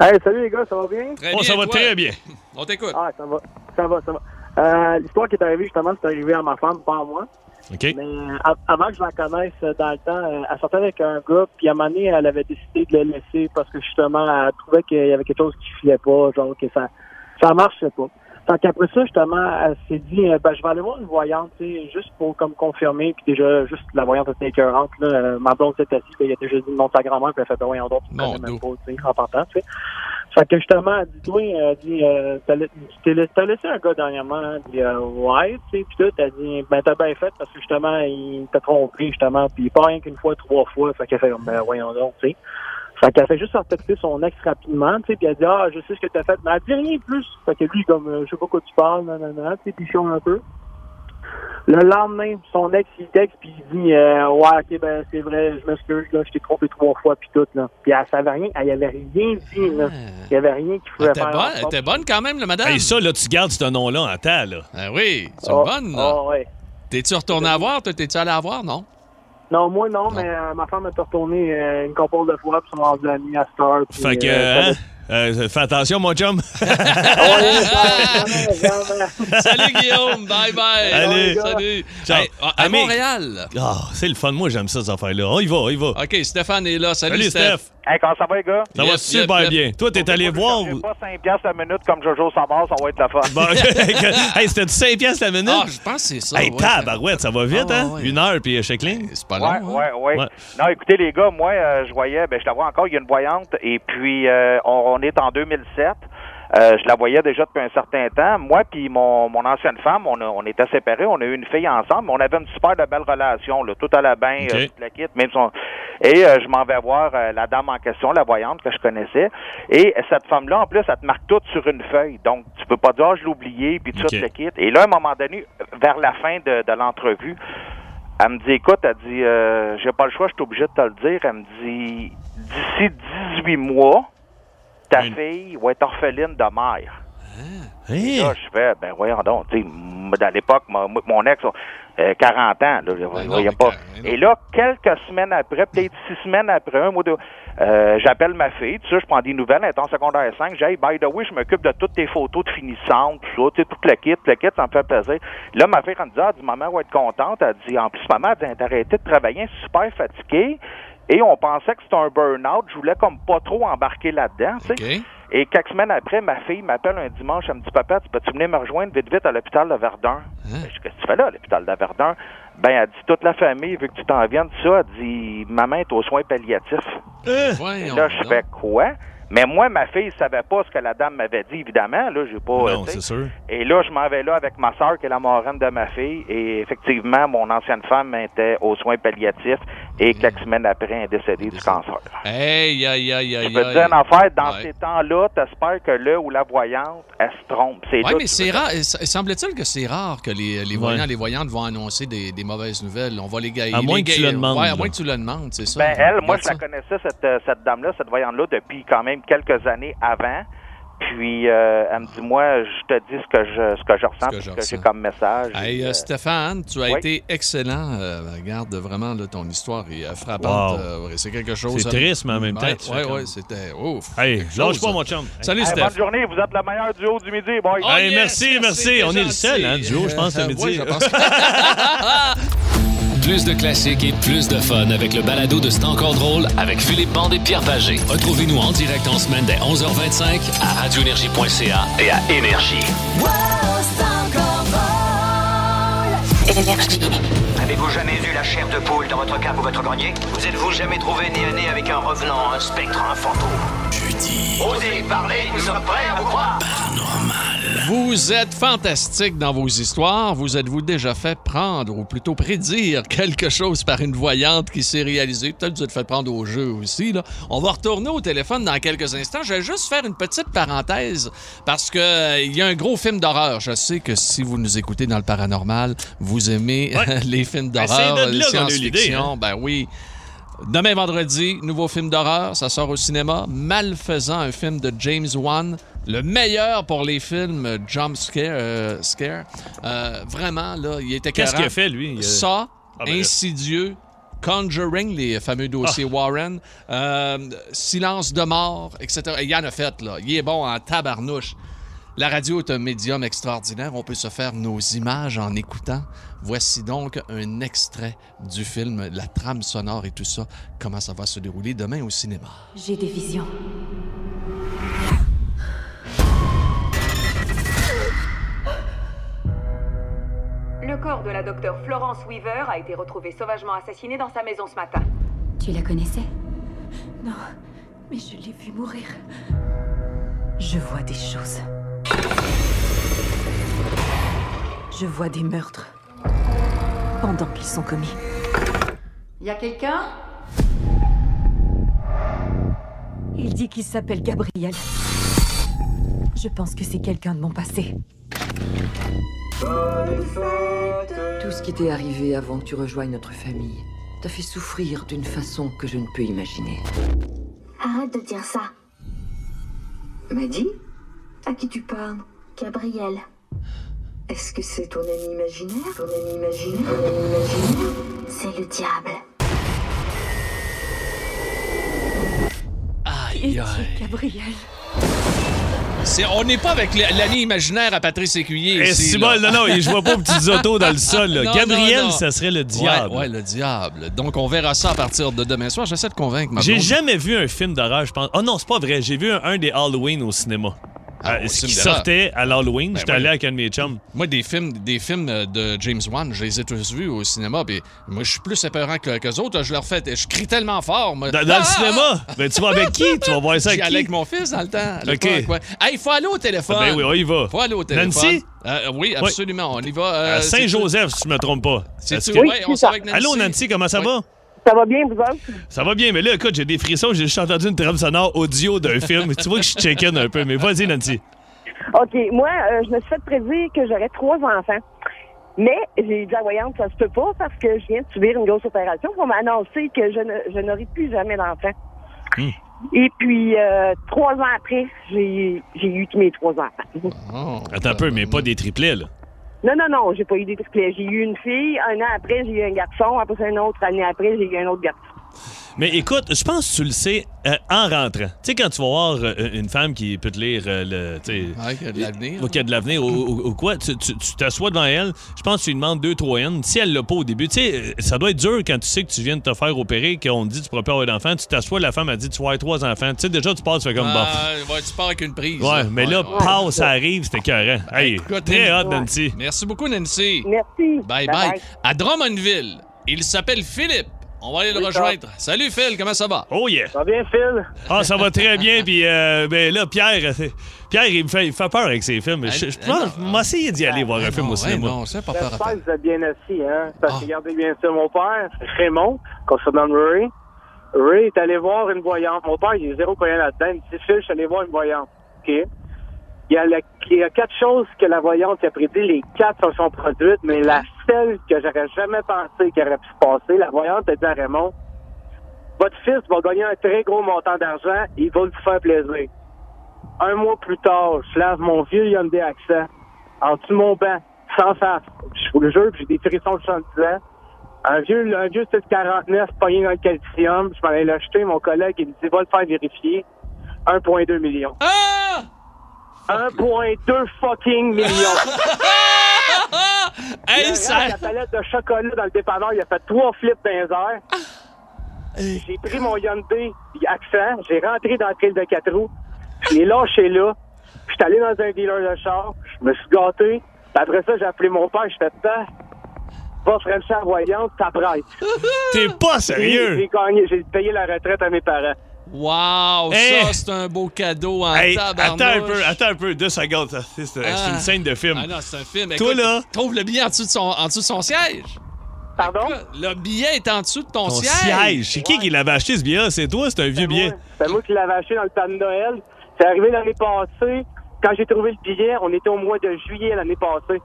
Hey, salut les gars, ça va bien? Très Oh, bien, ça va toi? très bien. On t'écoute. Ah, ça va, ça va, ça va. Euh, L'histoire qui est arrivée, justement, c'est arrivé à ma femme, pas à moi. OK. Mais euh, av- avant que je la connaisse euh, dans le temps, euh, elle sortait avec un gars, puis à un moment donné, elle avait décidé de le laisser parce que justement, elle trouvait qu'il y avait quelque chose qui filait pas, genre que ça ça marchait pas. Fait qu'après ça, justement, elle s'est dit, euh, ben, je vais aller voir une voyante, tu sais, juste pour comme confirmer, puis déjà, juste la voyante était écœurante, là. Euh, ma blonde s'est assise, il a déjà dit de sa grand-mère, puis elle fait, ben, voyons donc, tu connais même pas, tu sais, en partant, tu sais. Fait que justement, elle dit, toi, elle dit, euh, t'as la- t'as laissé un gars dernièrement, hein? Elle dit, euh, ouais, tu sais, puis tout, elle dit, ben, t'as bien fait, parce que justement, il t'a trompé, justement, puis pas rien qu'une fois, trois fois, fait qu'elle fait ben, voyons donc, tu sais. Fait qu'elle fait juste retexter son ex rapidement, tu sais, puis elle dit, ah, je sais ce que t'as fait, mais elle dit rien de plus. Fait que lui, comme, euh, je sais pas quoi tu parles, nan, nan, nan, tu sais, puis il un peu. Le lendemain, son ex, il texte, puis il dit, euh, ouais, ok, ben, c'est vrai, je m'excuse, là, je t'ai trompé trois fois, puis tout, là. Puis elle savait rien, elle y avait rien dit, là. Il y avait rien qui pouvait Elle était faire. bonne, elle était bonne quand même, le madame. Hey, ça, là, tu gardes ce nom-là en temps, là. Ah oui, c'est Ah, bonne, là. ah, ouais. T'es-tu retourné à voir? Toi, T'es-tu allé à voir, non? Non, moi, non, mais euh, ma femme est retournée euh, une couple de fois, puis sont rendus amis à puis, Fait que, euh, hein, euh, fais attention, mon chum. *laughs* Salut, Guillaume. Bye bye. Allez. Salut. Ciao. Hey, à- à Montréal. Ah, c'est le fun. Moi, j'aime ça, ces affaires-là. On y va, on y va. OK, Stéphane est là. Salut, Salut, Steph. Steph. Hey, comment ça va, les gars? Ça va Yep, super yep, yep. bien. Toi, t'es allé voir. J'ai pas 5 piastres la minute comme Jojo Savard, ça va être la fun. Bon, *laughs* hey, c'était 5 piastres la minute? Ah, je pense que c'est ça. Hey, ouais. tabarouette, ça va vite, Ah, hein? ouais. Une heure, puis checkling. C'est pas Ouais, long. hein? ouais, ouais, Ouais. Non, écoutez, les gars, moi, euh, je voyais, ben, je la vois encore, il y a une voyante, et puis euh, on, on est en 2007. Euh, je la voyais déjà depuis un certain temps. Moi puis mon, mon ancienne femme, on, a- on était séparés, on a eu une fille ensemble, on avait une super de belle relation, là, tout Ok. euh, toute la kit, même son... Et euh, je m'en vais voir euh, la dame en question, la voyante que je connaissais. Et cette femme-là, en plus, elle te marque tout sur une feuille. Donc, tu peux pas dire, Ah, je l'ai oublié, puis tout Ok. le kit. Et là, à un moment donné, vers la fin de, de l'entrevue, Elle me dit, écoute, elle dit, j'ai pas le choix, je suis obligé de te le dire. Elle me dit, d'ici 18 mois, ta fille va être orpheline de mère. Hey. Là, je fais, ben voyons donc, tu sais, à l'époque, mon, mon ex, euh, 40 ans, là, je voyais pas. Et là, quelques semaines après, peut-être six semaines après, un mois de, euh, j'appelle ma fille, tu sais, je prends des nouvelles, elle est en secondaire 5, j'ai, hey, by the way, je m'occupe de toutes tes photos de finissantes, tout ça, tu sais, tout le kit, le kit, ça me fait plaisir. Là, ma fille, elle me dit, ah, dit, maman va être contente, elle dit, en plus, maman, elle dit, t'as arrêté de travailler, super fatiguée, et on pensait que c'était un burn-out, je voulais comme pas trop embarquer là-dedans, tu sais. Et quelques semaines après, ma fille m'appelle un dimanche, elle me dit Papa, tu peux-tu venir me rejoindre vite vite à l'hôpital de Verdun? Ben, je dis Qu'est-ce que tu fais là, à l'hôpital de Verdun? Ben, elle dit toute la famille, vu que tu t'en viens de ça, elle dit Maman est aux soins palliatifs. Et là, je fais quoi? Mais moi, ma fille savait pas ce que la dame m'avait dit, évidemment. Là, j'ai pas. Non, c'est sûr. Et là, je m'en vais là avec ma soeur, qui est la marraine de ma fille. Et effectivement, mon ancienne femme était aux soins palliatifs. Et quelques semaines après, elle est décédée du cancer. Hey, aïe, aïe, aïe, Je veux dire une affaire, dans Ouais. ces temps-là, t'espères que là où la voyante, elle se trompe. C'est Oui, mais c'est rare. Il semble-t-il que c'est rare que les, les voyants, les voyantes vont annoncer des, des mauvaises nouvelles. On va les gailler. À moins que tu le demandes, Ouais, à moins que tu le demandes, c'est ça. Ben, elle, moi, je la connaissais, cette, cette dame-là, cette voyante-là, depuis quand même quelques années avant. Puis, euh, elle me dit, moi, je te dis ce que je, ce que je ressens, que ce que j'ai ressens. comme message. Hey, Et, euh, euh, Stéphane, tu as oui. été excellent. Euh, regarde, vraiment, là, ton histoire est euh, frappante. Wow. Euh, c'est quelque chose. C'est triste, mais en même temps, comme- ouais, c'était ouf. Hey, lâche pas, mon chum. Salut, hey, Steph. bonne journée, vous êtes le meilleur duo du midi, boy. Oh, Hey, yes, merci, merci. t'es On est le seul, hein, duo, je pense, à Euh, midi. ouais, je pense. *laughs* Plus de classiques et plus de fun avec le balado de C'est encore drôle avec Philippe Bande et Pierre Pagé. Retrouvez-nous en direct en semaine dès 11h25 à radioénergie.ca et à Énergie. Énergie. Avez-vous jamais eu la chair de poule dans votre cave ou votre grenier? Vous êtes-vous jamais trouvé nez à nez avec un revenant, un spectre, un fantôme? Jeudi. Osez parler, nous sommes prêts à vous croire. Vous êtes fantastique dans vos histoires. Vous êtes-vous déjà fait prendre, ou plutôt prédire, quelque chose par une voyante qui s'est réalisée? Peut-être que vous êtes fait prendre au jeu aussi. Là. On va retourner au téléphone dans quelques instants. Je vais juste faire une petite parenthèse parce que euh, il y a un gros film d'horreur. Je sais que si vous nous écoutez dans le paranormal, vous aimez *laughs* les films Ben, d'horreur, science-fiction. hein. Ben oui. Demain vendredi, nouveau film d'horreur, ça sort au cinéma. Malfaisant, un film de James Wan, le meilleur pour les films jump scare. euh, scare. Euh, vraiment, là, il était Qu'est-ce qu'il a fait, lui? Il a- Ça, Ah, ben. Insidieux, Conjuring, les fameux dossiers Ah. Warren, euh, Silence de mort, etc. Il y en a fait, là. Il est bon en tabarnouche. La radio est un médium extraordinaire. On peut se faire nos images en écoutant. Voici donc un extrait du film, la trame sonore et tout ça, comment ça va se dérouler demain au cinéma. J'ai des visions. Corps de la docteure Florence Weaver a été retrouvé sauvagement assassiné dans sa maison ce matin. Tu la connaissais? Non, mais je l'ai vue mourir. Je vois des choses. Je vois des meurtres. Pendant qu'ils sont commis. Y a quelqu'un? Il dit qu'il s'appelle Gabriel. Je pense que c'est quelqu'un de mon passé. Tout ce qui t'est arrivé avant que tu rejoignes notre famille t'a fait souffrir d'une façon que je ne peux imaginer. Arrête de dire ça. Maddy À qui tu parles? Gabriel. Est-ce que c'est ton ami imaginaire? Ton ami imaginaire? Ton ami imaginaire? C'est le diable. Aïe, aïe. Gabriel? On n'est pas avec l'année imaginaire à Patrice Écuyer. Eh, ici, bon, non, non, je vois pas aux petites autos dans le sol. là. *laughs* Non, Gabriel, non, non. ça serait le diable. Ouais, ouais, le diable. Donc, on verra ça à partir de demain soir. J'essaie de convaincre ma J'ai jamais vu un film d'horreur, je pense. Oh non, c'est pas vrai. J'ai vu un, un des Halloween au cinéma. Euh, au ce qui sortait à l'Halloween. Ben J'étais allé avec un de mes chums. Moi, des films, des films euh, de James Wan, je les ai tous vus au cinéma. Puis moi, je suis plus épeurant que qu'eux autres. Je leur fais, je crie tellement fort. moi. Dans, dans Ah, le cinéma? ah, Ben, tu vas avec qui? Tu vas voir ça avec allais qui? avec mon fils dans le temps. à OK. l'époque, ouais. Hey, il faut aller au téléphone. Ah, ben oui, on y va. faut aller au téléphone. Nancy? Euh, oui, absolument. On y va. À euh, c'est- Saint-Joseph, si je me trompe pas. C'est- Est-ce Oui, on avec Nancy. Allô, Nancy, comment ça va? Ça va bien, vous autres? Ça va bien, mais là, écoute, j'ai des frissons. J'ai juste entendu une trame sonore audio d'un film. tu vois que je suis chicken un peu, mais vas-y, Nancy. OK. Moi, euh, je me suis fait prédire que j'aurais trois enfants. Mais j'ai dit à la voyante, ça se peut pas parce que je viens de subir une grosse opération. On m'a annoncé que je, ne- je n'aurai plus jamais d'enfant. Hmm. Et puis, euh, trois ans après, j'ai j'ai eu tous mes trois enfants. Attends un peu, mais pas des triplets, là. Non, non, non, j'ai pas eu des triplets. J'ai eu une fille, un an après, j'ai eu un garçon. Après, une autre année après, j'ai eu un autre garçon. Mais écoute, je pense que tu le sais euh, en rentrant. Tu sais, quand tu vas voir euh, une femme qui peut te lire euh, le. tu sais, Ouais, qu'il y a de l'avenir. ou qu'il y a de l'avenir ou, ou- ou quoi, tu t'assois devant elle, je pense que tu lui demandes deux, trois N. Si elle l'a pas au début, tu sais, ça doit être dur quand tu sais que tu viens de te faire opérer, qu'on te dit que tu pourras pas avoir d'enfants, tu t'assois, la femme a dit tu vas avoir trois enfants. Tu sais, déjà, tu passes, tu fais comme bon. Ah, ouais, tu pars avec une prise. Ouais, mais là, Ouais, passe, ça arrive, c'était écœurant. Hey, Écoute, très hot, ouais. Nancy. Merci beaucoup, Nancy. Merci. Bye bye. À Drummondville, il s'appelle Philippe. On va aller le Oui, rejoindre. Salut Phil, comment ça va? Oh yeah! Ça va bien, Phil? Ah, ça va très bien, puis euh, ben là, Pierre, euh, Pierre, il me fait, il fait peur avec ses films. Je, je pense, je vais essayer d'y aller voir un film au cinéma. non, c'est pas peur J'espère que vous êtes bien assis, hein? Parce que regardez bien ça, mon père, Raymond, qu'on se nomme Ray. Ray est allé voir une voyante. Mon père, il est zéro croyant là-dedans. Il me dit, Phil, je suis allé voir une voyante. OK? Il y, a la- il y a quatre choses que la voyante a prédit. Les quatre se sont produites, mais la seule que j'aurais jamais pensé qu'elle aurait pu se passer, la voyante a dit à Raymond, votre fils va gagner un très gros montant d'argent il va vous faire plaisir. Un mois plus tard, je lave mon vieux Hyundai Accent en dessous de mon banc, sans face. Je vous le jure, j'ai des frissons de 70 ans. Un vieux, un vieux 649 pogné dans le calcium. Je m'en allais l'acheter. Mon collègue, il me dit, va le faire vérifier. 1,2 million. Ah! 1,2 fucking millions. *laughs* hey, ça... La palette de chocolat dans le dépanneur, il a fait trois flips dans les airs. J'ai pris mon Hyundai Accent, j'ai rentré dans le trail de quatre roues, je l'ai lâché là, je suis allé dans un dealer de char, je me suis gâté, après ça, j'ai appelé mon père, je fais temps, va Frencher en voyante, ça prête. T'es pas sérieux? J'ai gagné, j'ai payé la retraite à mes parents. Wow, Hey! ça, c'est un beau cadeau en Hey, tabarnouche. attends un peu, attends un peu, deux secondes. ça, C'est c'est Ah. une scène de film. Ah non, c'est un film. Toi, là- Trouve le billet en dessous de son, en dessous de son siège. Pardon? Le billet est en dessous de ton, Ton siège. siège. C'est qui qui l'avait acheté ce billet? C'est toi, c'est un vieux billet? C'est moi qui l'avais acheté dans le temps de Noël. C'est arrivé l'année passée. Quand j'ai trouvé le billet, on était au mois de juillet l'année passée.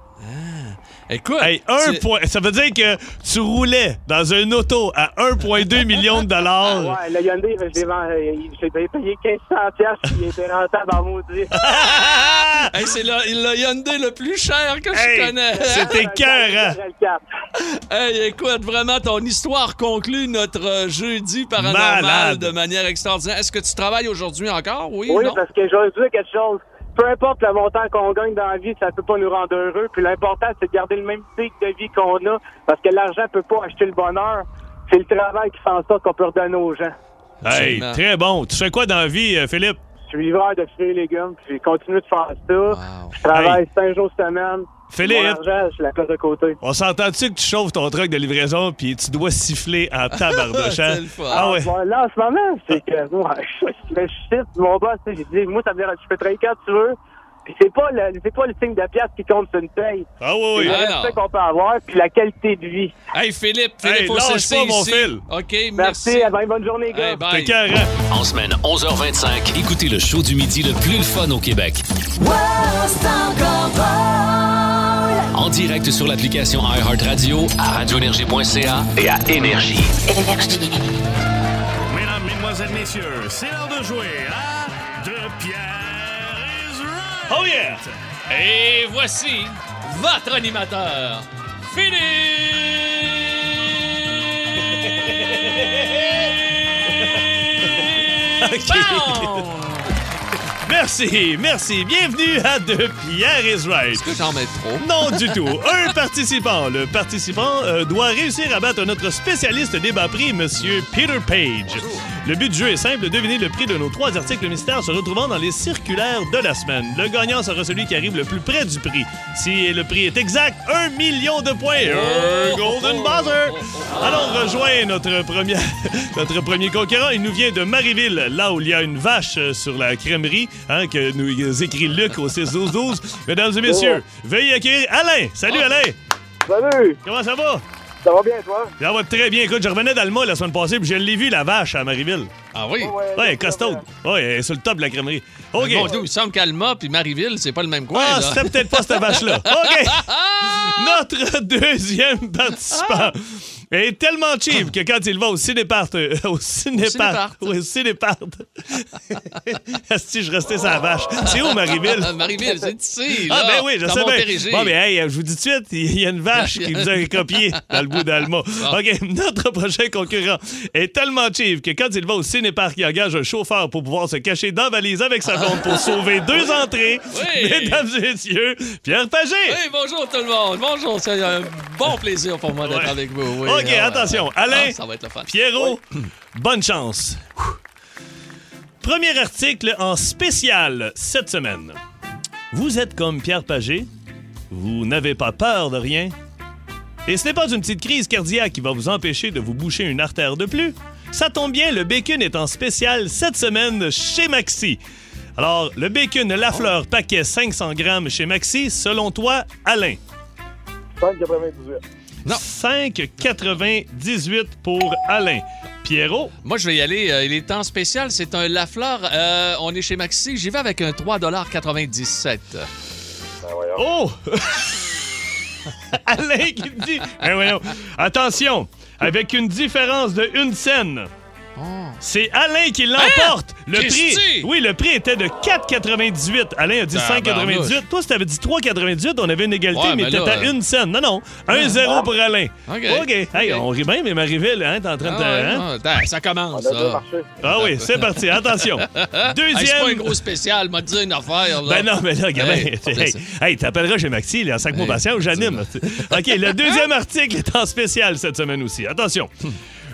Écoute, Hey, un point, ça veut dire que tu roulais dans un auto à 1,2 *laughs* million de dollars. Ouais, le Hyundai, je l'ai vend- euh, j'ai payé 1500 piastres, il était rentable en maudit. *laughs* Hey, c'est le, le Hyundai le plus cher que Hey, je connais. c'était cœur, Hey, écoute, vraiment, ton histoire conclut notre euh, jeudi paranormal Malade. de manière extraordinaire. Est-ce que tu travailles aujourd'hui encore? Oui, Oui, non? parce dire quelque chose. Peu importe le montant qu'on gagne dans la vie, ça peut pas nous rendre heureux. Puis l'important, c'est de garder le même cycle de vie qu'on a. Parce que l'argent peut pas acheter le bonheur. C'est le travail qui fait en sorte qu'on peut redonner aux gens. Hey, très bon. Tu fais quoi dans la vie, euh, Philippe? Je suis livreur de fruits et légumes, puis j'ai continué de faire ça. Je travaille cinq jours semaine. Philippe. Mon argent, je la place de côté. On s'entend-tu que tu chauffes ton truck de livraison puis tu dois siffler en tabardoche? *laughs* hein? Ah ouais. Bon, là, en ce moment, c'est que moi, *laughs* je je chute, mon boss, j'ai dit, moi, ça me dérange, je peux travailler quand tu veux. Puis c'est pas le, c'est pas le signe de pièce qui compte sur une paye. Ah oui, oui. C'est le Ah, qu'on peut avoir, puis la qualité de vie. Hey, Philippe, Philippe, Hey, faut lâche pas, mon ici. fil. OK, Merci, merci. à bien, bonne journée, gars. Hey, bye. T'es carré. En semaine 11h25, écoutez le show du midi le plus le fun au Québec. En direct sur l'application iHeartRadio, à radioénergie.ca et à Énergie. Énergie. Mesdames, Mesdemoiselles, Messieurs, c'est l'heure de jouer à Oh yeah! Et voici votre animateur, Philippe! *laughs* Bon! Merci, merci. Bienvenue à De Pierre is Right. Est-ce que j'en mets trop? Non du *laughs* tout. Un participant. Le participant euh, doit réussir à battre notre spécialiste des bas prix, Monsieur Peter Page. Le but du jeu est simple, deviner le prix de nos trois articles mystères se retrouvant dans les circulaires de la semaine. Le gagnant sera celui qui arrive le plus près du prix. Si le prix est exact, un million de points. Un golden buzzer. Allons rejoindre notre premier, *laughs* notre premier conquérant. Il nous vient de Marieville, là où il y a une vache sur la crèmerie, hein, que nous écrit Luc au 6-12-12. Mesdames et messieurs, veuillez accueillir Alain. Salut Alain. Salut. Comment ça va? Ça va bien, toi? Ça va très bien. Écoute, je revenais d'Alma la semaine passée, puis je l'ai vu, la vache, à Marieville. Ah oui? Ouais, Ouais, elle est costaud. Ouais, elle est sur le top de la crèmerie. OK. Dieu, il semble qu'Alma puis Marieville, c'est pas le même coin. Ah, c'était peut-être pas cette vache-là. *laughs* OK. Notre deuxième participant *laughs* est tellement cheap que quand il va au cinépart, euh, au cinépart, au cinépart, *laughs* si je restais sa vache. C'est où Marieville? *laughs* Marieville, c'est ici. Ah, ben oui, je sais Montérégie. bien. Bon, ben, hey, je vous dis tout de suite, il y a une vache qui vous a copié dans le bout d'Alma. OK, *laughs* notre prochain concurrent est tellement cheap que quand il va au cinéparc, il engage un chauffeur pour pouvoir se cacher dans la valise avec sa blonde pour sauver deux entrées. Oui. Mesdames et messieurs, Pierre Pagé. Oui, bonjour tout le monde. Bonjour, c'est un bon plaisir pour moi d'être Ouais. avec vous. oui. OK, attention. Alain, ah, ça va être le fun. Pierrot, bonne chance. Premier article en spécial cette semaine. Vous êtes comme Pierre Pagé, vous n'avez pas peur de rien. Et ce n'est pas une petite crise cardiaque qui va vous empêcher de vous boucher une artère de plus. Ça tombe bien, le bacon est en spécial cette semaine chez Maxi. Alors, le bacon Lafleur paquet 500 grammes chez Maxi, selon toi, Alain? 5,98. Non. 5,98 pour Alain. Pierrot? Moi, je vais y aller. euh, il est en spécial. C'est un Lafleur. Euh, on est chez Maxi. J'y vais avec un 3,97 Oh! *laughs* Alain qui me dit. Eh, voyons. Attention, avec une différence de une scène. C'est Alain qui l'emporte. Le prix, Oh. Oui, le prix était de 4,98. Alain a dit Tabarnouche. 5,98. Toi, si t'avais dit 3,98, on avait une égalité, Ouais, mais mais t'étais là, à euh, une scène. Non, non. 1-0 pour Alain. OK. OK. Hey, on rit bien, mais Mariville, hein, t'es en train de. Ah, ouais, hein? ah, ben, ça commence. ça. Ah oui, c'est parti. Attention. *laughs* Hey, c'est pas un Deuxième. gros spécial, m'a dit une affaire. Là. Ben non, mais là, gamin, Hey, hey, t'appelleras chez Maxi, là, 5 mois Hey, patient ou j'anime. *laughs* OK, le deuxième article est en spécial cette semaine aussi. Attention.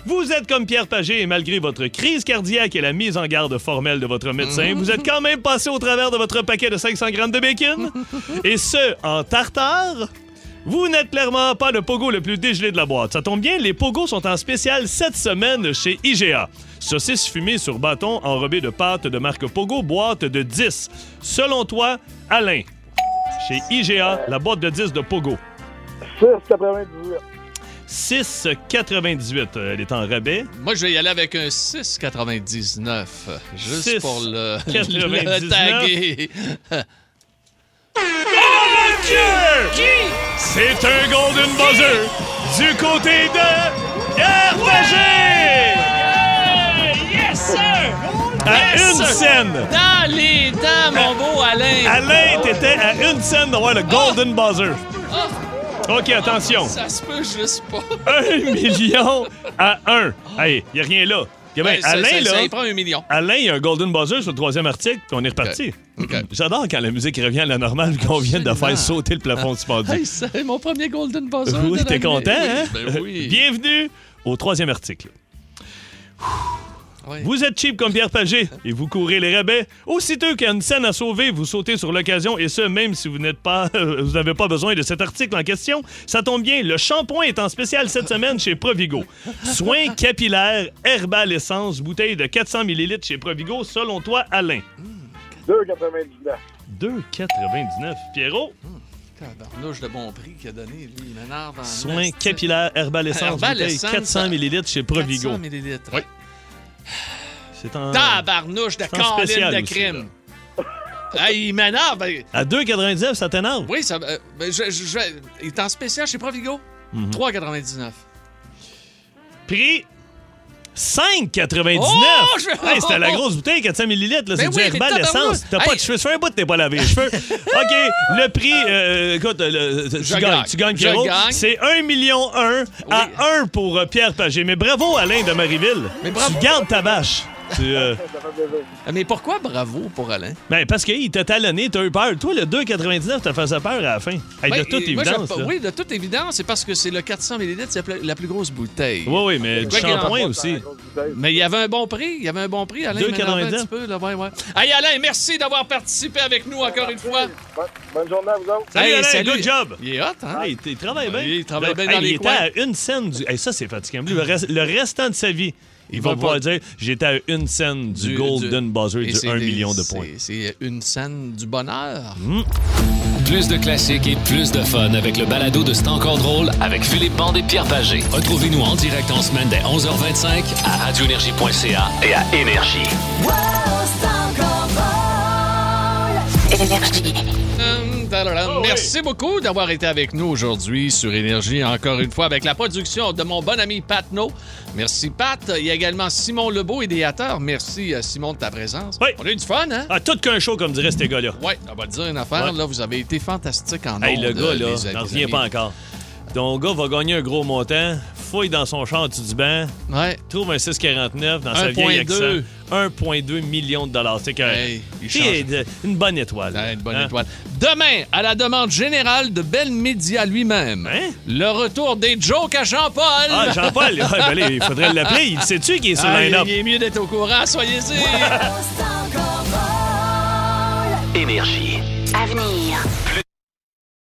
Vous êtes comme Pierre Pagé et malgré votre crise cardiaque et la mise en garde formelle de votre médecin, vous êtes quand même passé au travers de votre paquet de 500 grammes de bacon. Et ce, en tartare. Vous n'êtes clairement pas le pogo le plus dégelé de la boîte. Ça tombe bien, les pogos sont en spécial cette semaine chez IGA. Saucisse fumée sur bâton enrobée de pâte de marque Pogo, boîte de 10. Selon toi, Alain, chez IGA, la boîte de 10 de Pogo. 6,98. 6,98. Euh, Elle est en rabais. Moi, je vais y aller avec un 6,99. Juste 6,99. pour le, *laughs* le taguer. C'est un Golden Buzzer du côté de Pierre! Yes, sir! À Yes, une sir! scène! Dans les dents, mon beau Alain! Alain, t'étais à une scène d'avoir le Golden Buzzer. OK, attention. Ça se peut juste pas. *laughs* Un million à un. Hey, y a rien là. Ouais, ça- Alain, ça- là. ça y prend un million. Alain, il y a un Golden Buzzer sur le troisième article, puis on est reparti. *clears throat* J'adore quand la musique revient à la normale, qu'on vient de faire sauter le plafond suspendu. Hey, c'est mon premier Golden Buzzer. Oui, t'es l'année. content, Oui, hein? Ben oui. *laughs* Bienvenue au troisième article. Oui. Vous êtes cheap comme Pierre Pagé et vous courez les rabais. Aussitôt qu'il y a une scène à sauver, vous sautez sur l'occasion et ce, même si vous n'êtes pas, *laughs* vous n'avez pas besoin de cet article en question. Ça tombe bien, le shampoing est en spécial cette semaine chez Provigo. Soins capillaires, herbal essence, bouteille de 400 ml chez Provigo. Selon toi, Alain. 2,99. 2,99. Pierrot? Tabarnouche de bon prix qu'il a donné, lui. Soins capillaires, herbal essence, Herbal bouteille Essence, 400 ml chez Provigo. 400 millilitres. Oui. C'est en... Tabarnouche de câline de crime. Hey, il m'énerve. Ben, À 2,99, ça t'énerve? Oui, ça, euh, ben, je, je- je- il est en spécial chez Provigo. Mhm. 3,99. Prix? 5,99! Oh, je- Hey, c'était la grosse bouteille, 400 ml, là, c'est Ben du herbal mais essence. tabarouette. T'as pas de cheveux. Ça fait un bout t'es pas lavé les cheveux. *laughs* OK, le prix, euh, écoute, le- tu, gagnes, gagne. tu. C'est 1 million 1 à 1 pour euh, Pierre Pagé. Mais bravo, Alain de Marieville. Mais bravo. Tu gardes ta vache. Tu, euh, *laughs* Mais pourquoi bravo pour Alain? ben, parce qu'il t'a talonné, t'as eu peur. Toi, le 2,99, t'as fait peur à la fin. Hey, Ben, de toute moi, évidence. Oui, de toute évidence, c'est parce que c'est le 400 ml, c'est la plus- la plus grosse bouteille. Oui, oui, mais en shampoing aussi. Mais il y avait un bon prix. Il y avait un bon prix, Alain. 2,99. m'énervait un petit peu, là, ouais, ouais. Hey, Alain, merci d'avoir participé avec nous encore une fois. Bonne, bonne journée à vous autres. Salut, Hey, Alain, salut. good job. Il est hot, hein? Ah, il, il travaille bien. Il travaille bien Hey, dans les il coins. était à une scène du. Hey, ça, c'est fatigant. Le, reste- le restant de sa vie, il, Il va va pouvoir pas- dire J'étais à une scène du, Du- Golden du- Buzzer Et du c'est 1 des- million de points. C'est une scène du bonheur. Plus de classiques et plus de fun avec le balado de C'est encore drôle avec Philippe Bande et Pierre Pagé. Retrouvez-nous en direct en semaine dès 11h25 à radioénergie.ca et à Énergie. Énergie. Tadadam. Merci beaucoup d'avoir été avec nous aujourd'hui sur Énergie, encore une fois, avec la production de mon bon ami Pat No. Merci, Pat. Il y a également Simon Lebeau, idéateur. Merci, euh, Simon, de ta présence. On a eu du fun, hein? Ah, tout qu'un show, comme diraient ces gars-là. Oui, on va te dire une affaire. Ouais. Là, vous avez été fantastique en Hey, ondes, le gars, euh, là, n'en revient pas encore. Ton gars va gagner un gros montant, fouille dans son char du banc, trouve un 649 dans sa vieille 1,2. accent. 1,2 million de dollars. C'est Hey, il c'est change. de- une bonne étoile. une bonne Hein? étoile. Demain, à la demande générale de Bell Media lui-même, le retour des jokes à Jean-Paul. Hein? Ah, Jean-Paul, *laughs* ouais, ben il faudrait l'appeler. Il sait-tu qui est sur Ah, line-up? il est mieux d'être au courant, soyez-y. Énergie. Avenir.